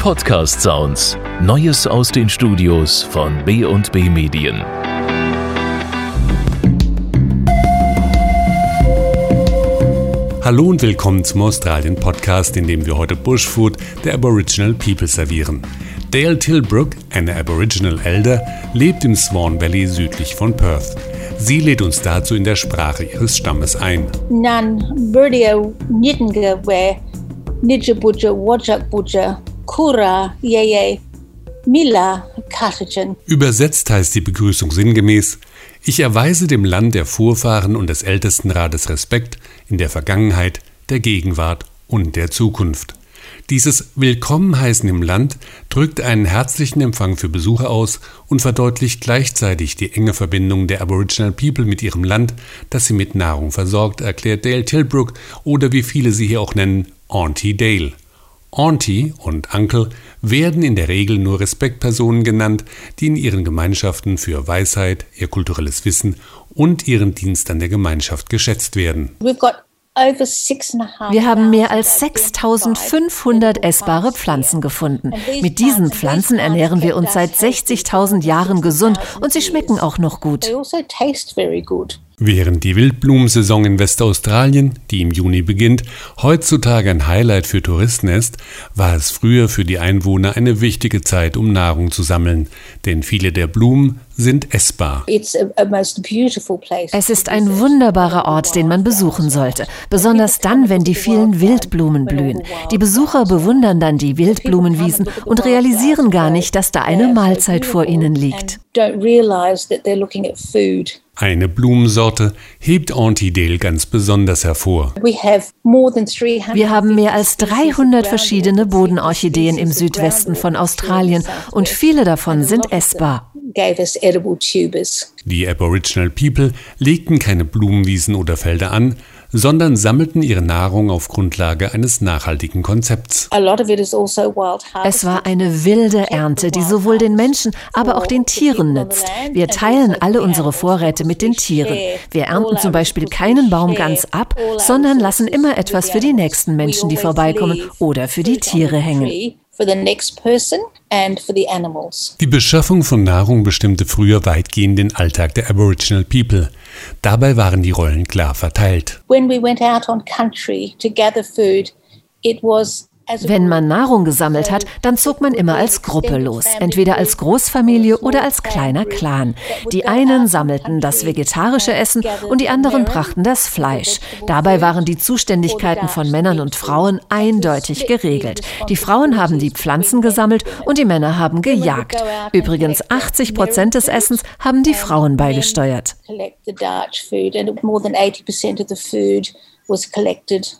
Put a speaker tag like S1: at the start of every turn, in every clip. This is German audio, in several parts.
S1: Podcast Sounds. Neues aus den Studios von B&B Medien.
S2: Hallo und willkommen zum Australien Podcast, in dem wir heute Bushfood der Aboriginal People servieren. Dale Tilbrook, eine Aboriginal Elder, lebt im Swan Valley südlich von Perth. Sie lädt uns dazu in der Sprache ihres Stammes ein.
S3: Nan Burdia Nidinga we Nijabuja Wajakbuja Kura Yeye Mila Katajan.
S2: Übersetzt heißt die Begrüßung sinngemäß Ich erweise dem Land der Vorfahren und des Ältestenrates Respekt in der Vergangenheit, der Gegenwart und der Zukunft. Dieses Willkommen heißen im Land drückt einen herzlichen Empfang für Besucher aus und verdeutlicht gleichzeitig die enge Verbindung der Aboriginal People mit ihrem Land, das sie mit Nahrung versorgt, erklärt Dale Tilbrook oder wie viele sie hier auch nennen, Auntie Dale. Auntie und Uncle werden in der Regel nur Respektpersonen genannt, die in ihren Gemeinschaften für Weisheit, ihr kulturelles Wissen und ihren Dienst an der Gemeinschaft geschätzt werden.
S3: We've got
S4: wir haben mehr als 6500 essbare Pflanzen gefunden. Mit diesen Pflanzen ernähren wir uns seit 60.000 Jahren gesund und sie schmecken auch noch gut.
S2: Während die Wildblumensaison in Westaustralien, die im Juni beginnt, heutzutage ein Highlight für Touristen ist, war es früher für die Einwohner eine wichtige Zeit, um Nahrung zu sammeln, denn viele der Blumen sind essbar.
S3: Es
S4: ist ein wunderbarer Ort, den man besuchen sollte, besonders dann, wenn die vielen Wildblumen blühen. Die Besucher bewundern dann die Wildblumenwiesen und realisieren gar nicht, dass da eine Mahlzeit vor ihnen liegt.
S2: Eine Blumensorte hebt Auntie Dale ganz besonders hervor.
S4: Wir haben mehr als 300 verschiedene Bodenorchideen im Südwesten von Australien und viele davon sind essbar.
S2: Die Aboriginal People legten keine Blumenwiesen oder Felder an, sondern sammelten ihre Nahrung auf Grundlage eines nachhaltigen Konzepts.
S4: Es war eine wilde Ernte, die sowohl den Menschen, aber auch den Tieren nützt. Wir teilen alle unsere Vorräte mit den Tieren. Wir ernten zum Beispiel keinen Baum ganz ab, sondern lassen immer etwas für die nächsten Menschen, die vorbeikommen, oder für die Tiere hängen.
S2: Die Beschaffung von Nahrung bestimmte früher weitgehend den Alltag der Aboriginal People. Dabei waren die Rollen klar verteilt.
S3: When we went out on country to gather food, it was
S4: Wenn man Nahrung gesammelt hat, dann zog man immer als Gruppe los, entweder als Großfamilie oder als kleiner Clan. Die einen sammelten das vegetarische Essen und die anderen brachten das Fleisch. Dabei waren die Zuständigkeiten von Männern und Frauen eindeutig geregelt. Die Frauen haben die Pflanzen gesammelt und die Männer haben gejagt. Übrigens 80 Prozent des Essens haben die Frauen beigesteuert.
S3: collect the Dutch food, and more than 80% of the food was collected.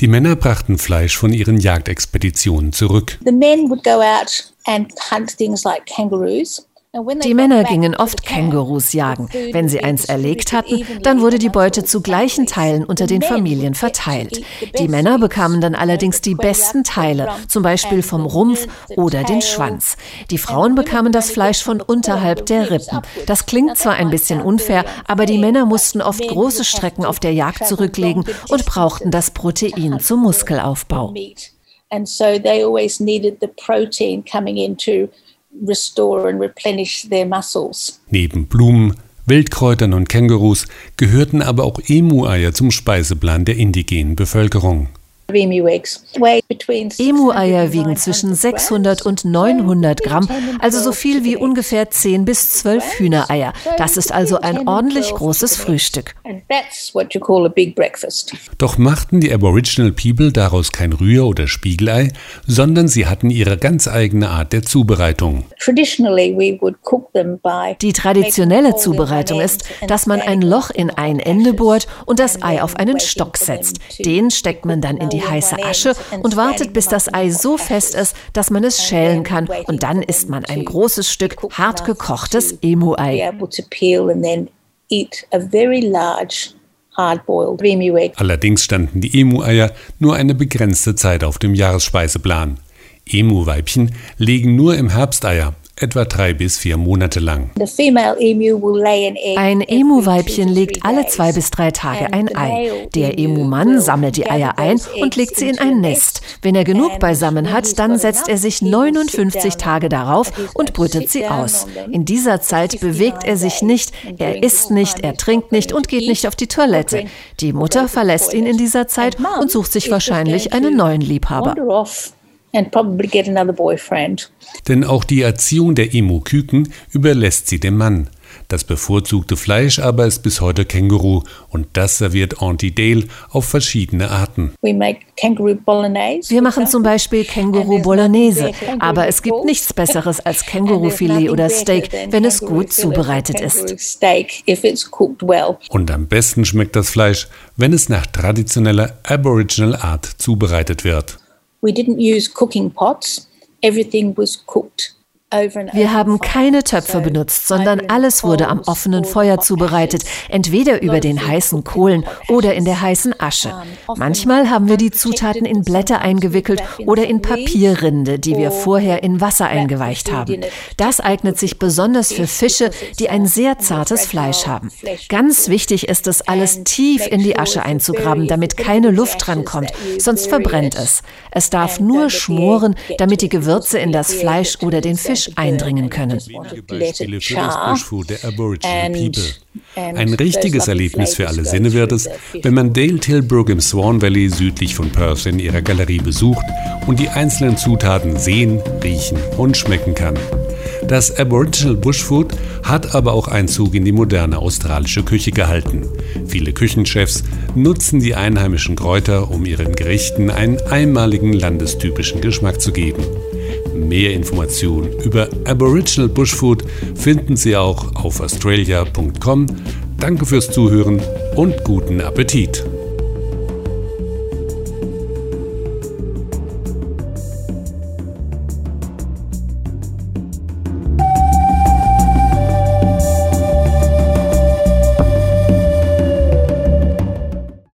S2: Die Männer brachten Fleisch von ihren Jagdexpeditionen zurück.
S3: The men would go out and hunt things like kangaroos.
S4: Die Männer gingen oft Kängurus jagen. Wenn sie eins erlegt hatten, dann wurde die
S3: evenly
S4: Beute zu gleichen Teilen unter den Familien verteilt. Die Männer bekamen dann allerdings die besten Teile, zum Beispiel vom Rumpf oder den Schwanz. Die Frauen bekamen das Fleisch von unterhalb der Rippen. Das klingt zwar ein bisschen unfair, aber die Männer mussten oft große Strecken auf der Jagd zurücklegen und brauchten das Protein zum Muskelaufbau.
S3: And so they always needed the protein coming in to restore and replenish their muscles.
S2: Neben Blumen, Wildkräutern und Kängurus gehörten aber auch Emu-Eier zum Speiseplan der indigenen Bevölkerung.
S4: Emu-Eier
S3: 600
S4: wiegen zwischen
S3: 900
S4: 600 und 900 Gramm, also so viel wie ungefähr 10 bis 12 Hühnereier. Das ist also ein ordentlich großes Frühstück.
S3: And that's what you call a big breakfast.
S2: Doch machten die Aboriginal People daraus kein Rühr- oder Spiegelei, sondern sie hatten ihre ganz eigene Art der Zubereitung.
S4: Die traditionelle Zubereitung ist, dass man ein Loch in ein Ende bohrt und das Ei auf einen Stock setzt. Den steckt man dann in die heiße Asche und wartet, bis das Ei so fest ist, dass man es schälen kann. Und dann isst man ein großes Stück hart gekochtes Emu-Ei.
S2: Allerdings standen die Emu-Eier nur eine begrenzte Zeit auf dem Jahresspeiseplan. Emu-Weibchen legen nur im Herbst Eier. Etwa drei bis vier Monate lang.
S4: Ein Emu-Weibchen legt alle zwei bis drei Tage ein Ei. Der Emu-Mann sammelt die Eier ein und legt sie in ein Nest. Wenn er genug beisammen hat, dann setzt er sich 59 Tage darauf und brütet sie aus. In dieser Zeit bewegt er sich nicht, er isst nicht, er trinkt nicht und geht nicht auf die Toilette. Die Mutter verlässt ihn in dieser Zeit und sucht sich wahrscheinlich einen neuen Liebhaber
S3: and probably get another boyfriend.
S2: Denn auch die Erziehung der Emu-Küken überlässt sie dem Mann. Das bevorzugte Fleisch aber ist bis heute Känguru und das serviert Auntie Dale auf verschiedene Arten.
S4: Wir machen zum Beispiel Känguru Bolognese, aber es gibt nichts Besseres als Kängurufilet oder Steak, wenn es gut zubereitet ist.
S2: Und am besten schmeckt das Fleisch, wenn es nach traditioneller Aboriginal Art zubereitet wird.
S3: We didn't use cooking pots. Everything was cooked
S4: wir haben keine Töpfe benutzt, sondern alles wurde am offenen Feuer zubereitet, entweder über den heißen Kohlen oder in der heißen Asche. Manchmal haben wir die Zutaten in Blätter eingewickelt oder in Papierrinde, die wir vorher in Wasser eingeweicht haben. Das eignet sich besonders für Fische, die ein sehr zartes Fleisch haben. Ganz wichtig ist es, alles tief in die Asche einzugraben, damit keine Luft drankommt, sonst verbrennt es. Es darf nur schmoren, damit die Gewürze in das Fleisch oder den Fisch Fisch eindringen können.
S2: Beispiele für das Bushfood der Aboriginal People. Ein richtiges Erlebnis für alle Sinne wird es, wenn man Dale Tilbrook im Swan Valley südlich von Perth in ihrer Galerie besucht und die einzelnen Zutaten sehen, riechen und schmecken kann. Das Aboriginal Bushfood hat aber auch Einzug in die moderne australische Küche gehalten. Viele Küchenchefs nutzen die einheimischen Kräuter, um ihren Gerichten einen einmaligen landestypischen Geschmack zu geben. Mehr Informationen über Aboriginal Bushfood finden Sie auch auf australia.com. Danke fürs Zuhören und guten Appetit!